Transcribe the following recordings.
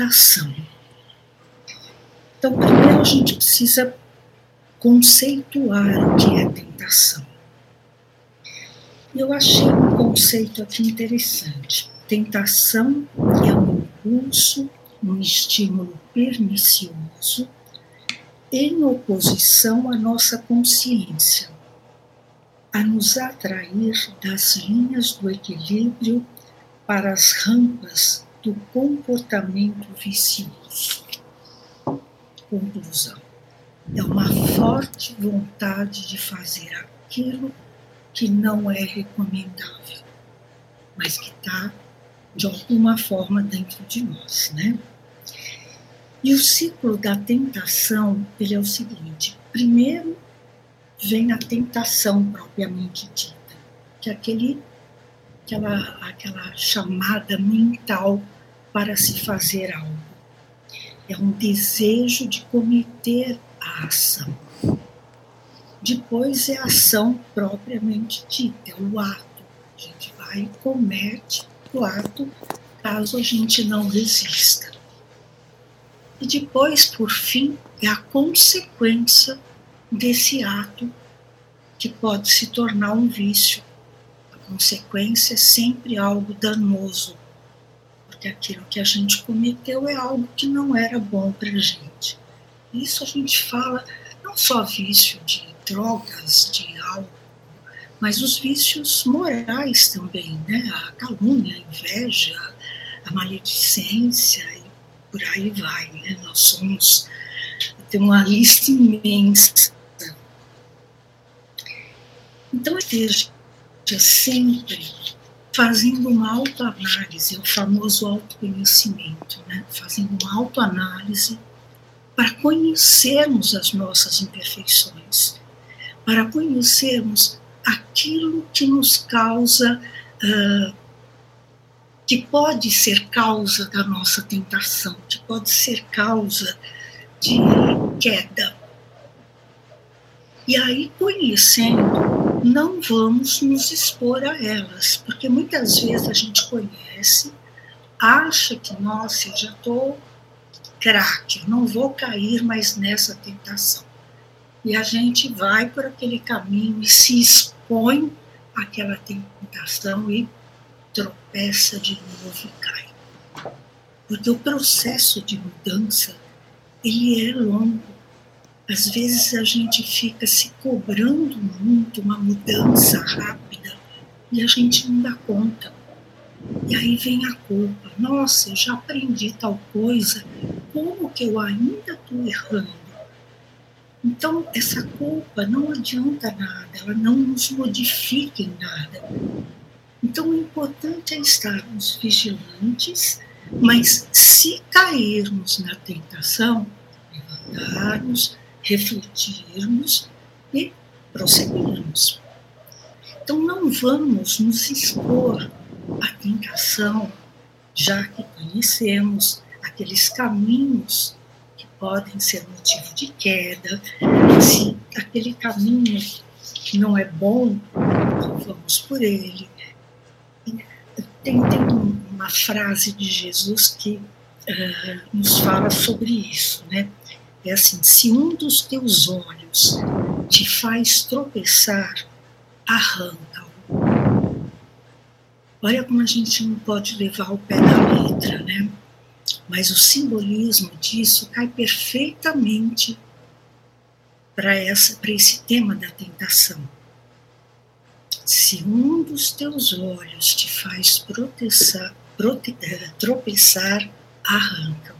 tentação. Então, primeiro a gente precisa conceituar o que é tentação. Eu achei um conceito aqui interessante. Tentação é um impulso, um estímulo pernicioso em oposição à nossa consciência, a nos atrair das linhas do equilíbrio para as rampas do comportamento vicioso. Conclusão. É uma forte vontade de fazer aquilo que não é recomendável, mas que está de alguma forma dentro de nós, né? E o ciclo da tentação, ele é o seguinte: primeiro vem a tentação propriamente dita, que é aquele, aquela, aquela chamada mental para se fazer algo. É um desejo de cometer a ação. Depois é a ação propriamente dita, é o ato. A gente vai e comete o ato caso a gente não resista. E depois, por fim, é a consequência desse ato que pode se tornar um vício. A consequência é sempre algo danoso, porque aquilo que a gente cometeu é algo que não era bom para a gente. Isso a gente fala não só vício de drogas, de álcool, mas os vícios morais também, né? A calúnia, a inveja, a maledicência e por aí vai, né? Nós somos tem uma lista imensa. Então esteja sempre fazendo uma autoanálise, o famoso autoconhecimento, né? Fazendo uma autoanálise para conhecermos as nossas imperfeições, para conhecermos aquilo que nos causa, uh, que pode ser causa da nossa tentação, que pode ser causa de queda. E aí, conhecendo, não vamos nos expor a elas, porque muitas vezes a gente conhece, acha que, nossa, eu já estou craque, não vou cair mais nessa tentação. E a gente vai por aquele caminho e se expõe àquela tentação e tropeça de novo e cai. Porque o processo de mudança, ele é longo. Às vezes a gente fica se cobrando muito uma mudança rápida e a gente não dá conta. E aí vem a culpa. Nossa, eu já aprendi tal coisa, como que eu ainda estou errando? Então, essa culpa não adianta nada, ela não nos modifica em nada. Então, o importante é estarmos vigilantes, mas se cairmos na tentação, levantarmos, refletirmos e prosseguirmos. Então, não vamos nos expor à tentação, já que conhecemos aqueles caminhos que podem ser motivo de queda, se aquele caminho não é bom, vamos por ele. Tem, tem uma frase de Jesus que uh, nos fala sobre isso, né? É assim: se um dos teus olhos te faz tropeçar, arranca-o. Olha como a gente não pode levar o pé da letra, né? Mas o simbolismo disso cai perfeitamente para esse tema da tentação. Se um dos teus olhos te faz protestar, prote, eh, tropeçar, arranca-o.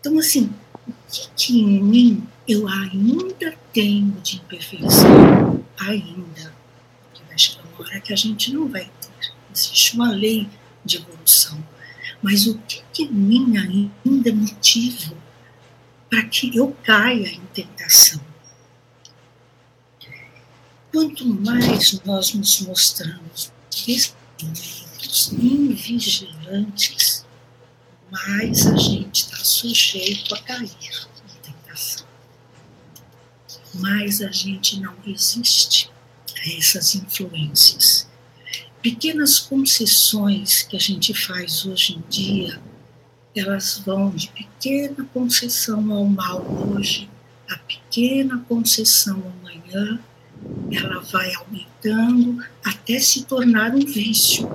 Então, assim, o que, que em mim eu ainda tenho de imperfeição? Ainda. Porque vai chegar uma hora que a gente não vai ter. Existe uma lei de evolução mas o que, que em mim ainda motivo para que eu caia em tentação? Quanto mais nós nos mostramos invigilantes, mais a gente está sujeito a cair em tentação. Mais a gente não resiste a essas influências pequenas concessões que a gente faz hoje em dia elas vão de pequena concessão ao mal hoje, a pequena concessão amanhã, ela vai aumentando até se tornar um vício.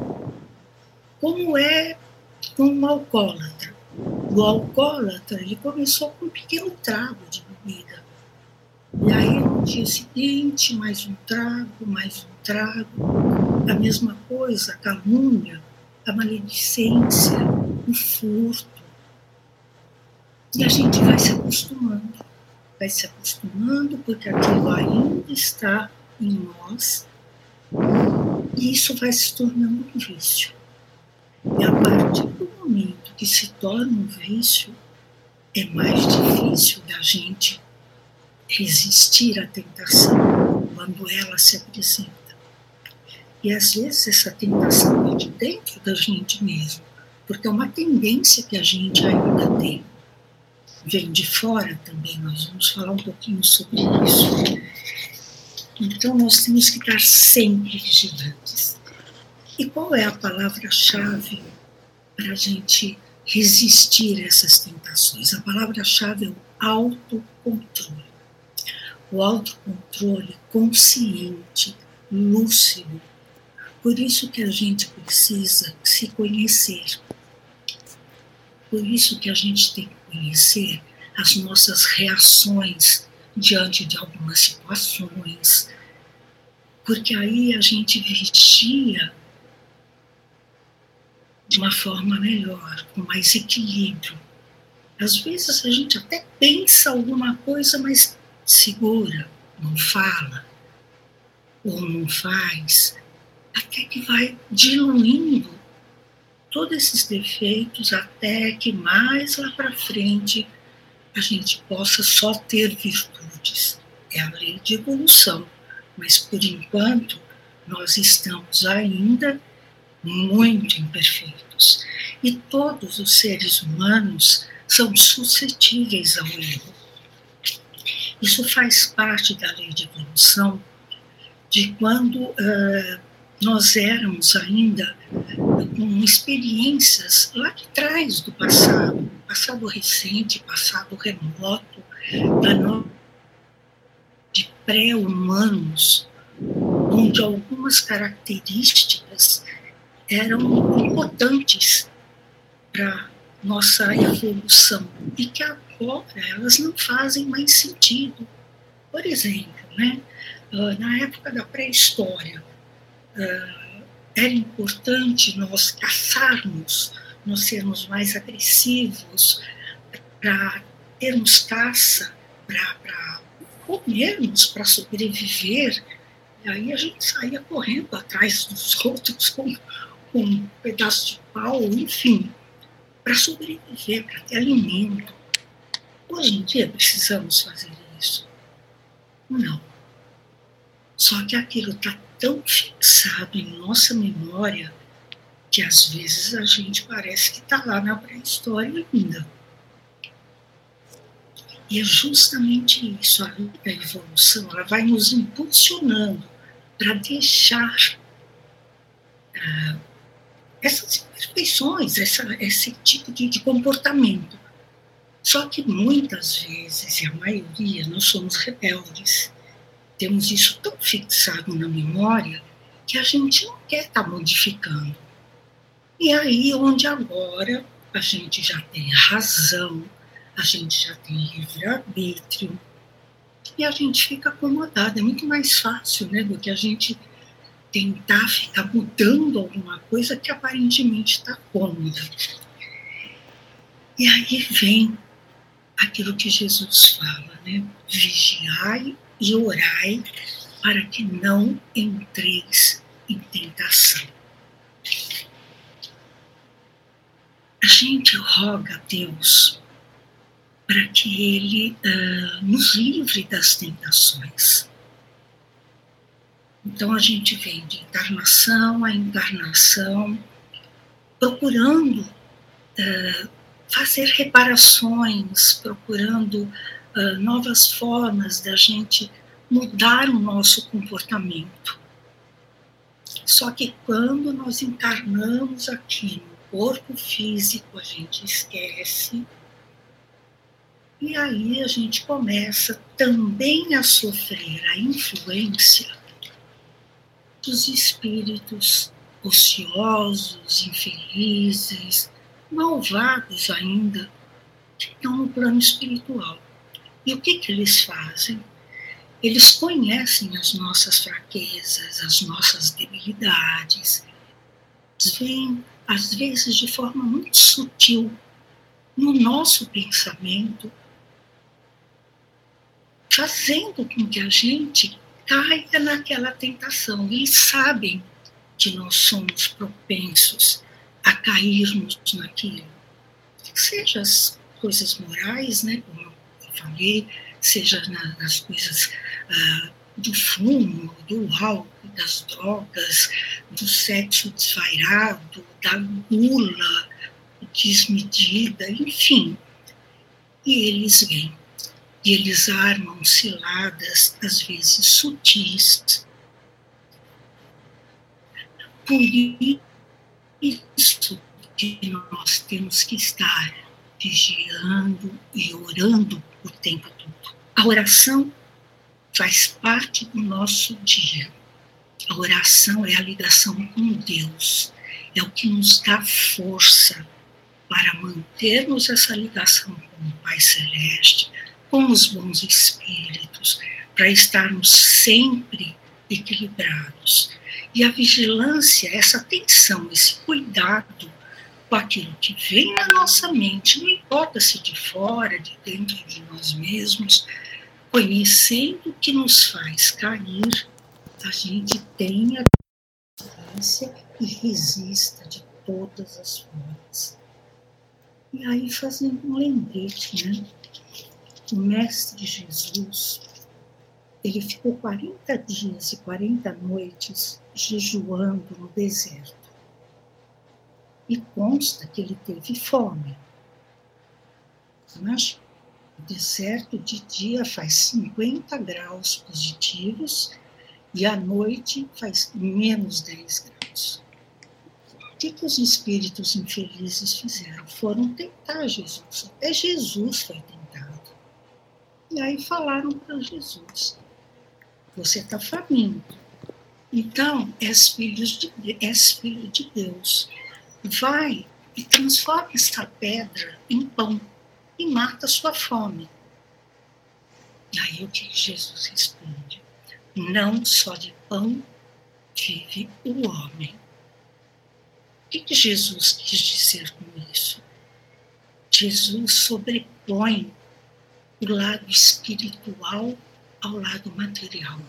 Como é com um alcoólatra? O alcoólatra ele começou com um pequeno trago de bebida. E aí, no dia seguinte, mais um trago, mais um trago. A mesma coisa, a calúnia, a maledicência, o furto. E a gente vai se acostumando vai se acostumando, porque aquilo ainda está em nós, e isso vai se tornando um vício. E a momento que se torna um vício, é mais difícil da gente resistir à tentação quando ela se apresenta. E às vezes essa tentação é de dentro da gente mesmo, porque é uma tendência que a gente ainda tem vem de fora também, nós vamos falar um pouquinho sobre isso. Então, nós temos que estar sempre vigilantes. E qual é a palavra-chave para a gente resistir a essas tentações? A palavra-chave é o autocontrole. O autocontrole consciente, lúcido. Por isso que a gente precisa se conhecer. Por isso que a gente tem que conhecer as nossas reações diante de algumas situações, porque aí a gente vigia de uma forma melhor, com mais equilíbrio. Às vezes a gente até pensa alguma coisa, mas segura, não fala, ou não faz, até que vai diluindo todos esses defeitos até que mais lá para frente a gente possa só ter virtudes. É a lei de evolução, mas por enquanto nós estamos ainda muito imperfeitos. E todos os seres humanos são suscetíveis ao erro. Isso faz parte da lei de evolução de quando uh, nós éramos ainda com experiências lá de trás do passado, passado recente, passado remoto, da de pré-humanos, onde algumas características eram importantes para nossa evolução e que agora elas não fazem mais sentido. Por exemplo, né, ah, na época da pré-história, ah, era importante nós caçarmos, nós sermos mais agressivos, para termos caça, para comermos, para sobreviver. E aí a gente saía correndo atrás dos outros com, com um pedaço de pau, enfim, para sobreviver, para ter alimento. Hoje em dia precisamos fazer isso? Não. Só que aquilo está tão fixado em nossa memória que às vezes a gente parece que está lá na pré-história ainda. E é justamente isso, a da evolução, ela vai nos impulsionando para deixar ah, essas imperfeições, essa, esse tipo de, de comportamento. Só que muitas vezes, e a maioria, nós somos rebeldes temos isso tão fixado na memória que a gente não quer estar tá modificando. E aí, onde agora a gente já tem razão, a gente já tem livre-arbítrio, e a gente fica acomodado. É muito mais fácil né, do que a gente tentar ficar mudando alguma coisa que aparentemente está cômoda. E aí vem aquilo que Jesus fala, né? Vigiai e orai para que não entreis em tentação. A gente roga a Deus para que Ele uh, nos livre das tentações. Então a gente vem de encarnação a encarnação, procurando uh, fazer reparações, procurando uh, novas formas da gente mudar o nosso comportamento. Só que quando nós encarnamos aqui no corpo físico a gente esquece. E aí a gente começa também a sofrer a influência dos espíritos ociosos, infelizes, malvados ainda, que estão no plano espiritual. E o que, que eles fazem? Eles conhecem as nossas fraquezas, as nossas debilidades, vêm, às vezes, de forma muito sutil, no nosso pensamento, fazendo com que a gente caia naquela tentação. Eles sabem que nós somos propensos a cairmos naquilo. Seja as coisas morais, né, como eu falei, seja nas coisas ah, do fumo, do álcool, das drogas, do sexo desvairado, da gula desmedida, enfim. E eles vêm. E eles armam ciladas, às vezes sutis. Por isso que nós temos que estar vigiando e orando o tempo todo. A oração faz parte do nosso dia. A oração é a ligação com Deus, é o que nos dá força para mantermos essa ligação com o Pai Celeste, com os bons espíritos, para estarmos sempre equilibrados. E a vigilância, essa atenção, esse cuidado com aquilo que vem na nossa mente, não importa se de fora, de dentro de nós mesmos, conhecendo o que nos faz cair, a gente tenha consciência e resista de todas as formas. E aí, fazendo um lembrete, né? O Mestre Jesus, ele ficou 40 dias e 40 noites jejuando no deserto. E consta que ele teve fome. Mas o deserto de dia faz 50 graus positivos e à noite faz menos 10 graus. O que, que os espíritos infelizes fizeram? Foram tentar Jesus. Até Jesus foi tentado. E aí falaram para Jesus: Você está faminto. Então, és filho, de, és filho de Deus. Vai e transforma esta pedra em pão e mata a sua fome. E aí o que Jesus responde? Não só de pão vive o homem. O que, que Jesus quis dizer com isso? Jesus sobrepõe o lado espiritual ao lado material.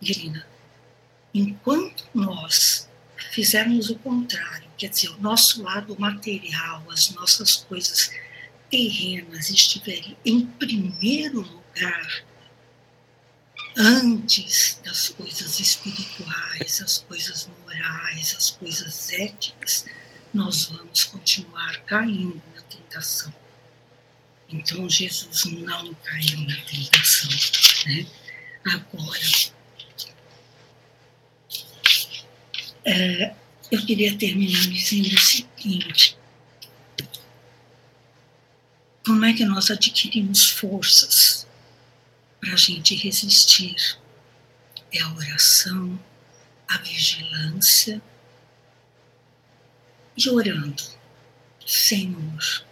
Irina, enquanto nós fizermos o contrário, quer dizer, o nosso lado material, as nossas coisas terrenas estiverem em primeiro lugar, antes das coisas espirituais, as coisas morais, as coisas éticas, nós vamos continuar caindo na tentação. Então Jesus não caiu na tentação. Né? Agora, é, eu queria terminar dizendo o seguinte: como é que nós adquirimos forças para a gente resistir? É a oração, a vigilância e orando. Senhor,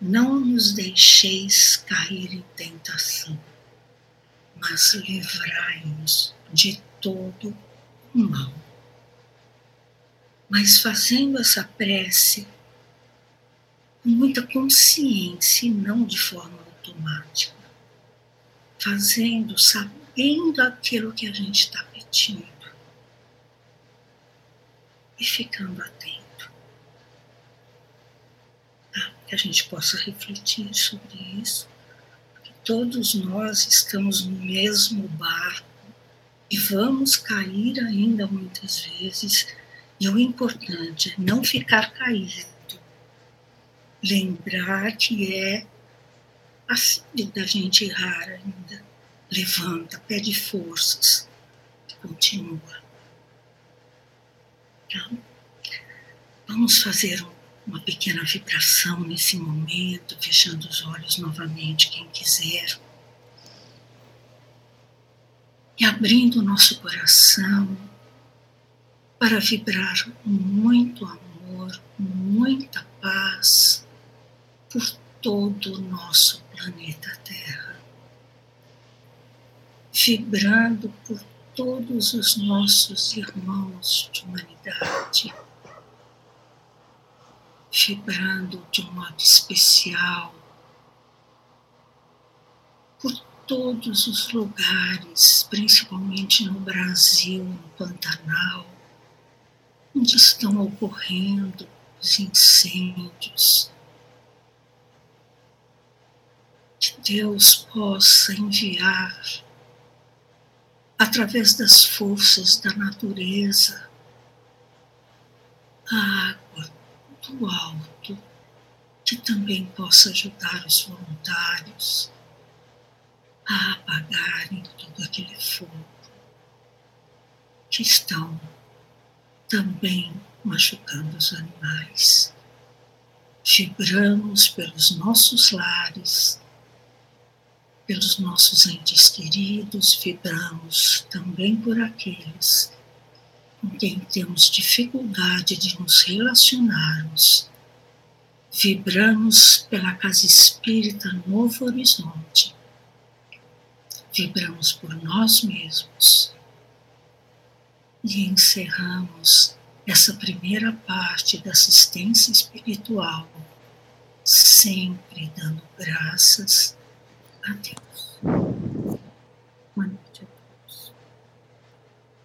não nos deixeis cair em tentação, mas livrai-nos de todo o mal mas fazendo essa prece com muita consciência e não de forma automática, fazendo, sabendo aquilo que a gente está pedindo e ficando atento. Tá? Que a gente possa refletir sobre isso, porque todos nós estamos no mesmo barco e vamos cair ainda muitas vezes e o importante é não ficar caído. Lembrar que é assim da gente errar ainda. Levanta, pede forças. Continua. Tá? Vamos fazer uma pequena vibração nesse momento, fechando os olhos novamente, quem quiser. E abrindo o nosso coração para vibrar muito amor, muita paz por todo o nosso planeta Terra. Vibrando por todos os nossos irmãos de humanidade vibrando de um modo especial por todos os lugares, principalmente no Brasil, no Pantanal, onde estão ocorrendo os incêndios. Que Deus possa enviar, através das forças da natureza, a água do alto, que também possa ajudar os voluntários a apagarem todo aquele fogo que estão também machucando os animais. Vibramos pelos nossos lares, pelos nossos entes queridos, vibramos também por aqueles com quem temos dificuldade de nos relacionarmos, vibramos pela casa espírita Novo Horizonte, vibramos por nós mesmos. E encerramos essa primeira parte da assistência espiritual, sempre dando graças a Deus.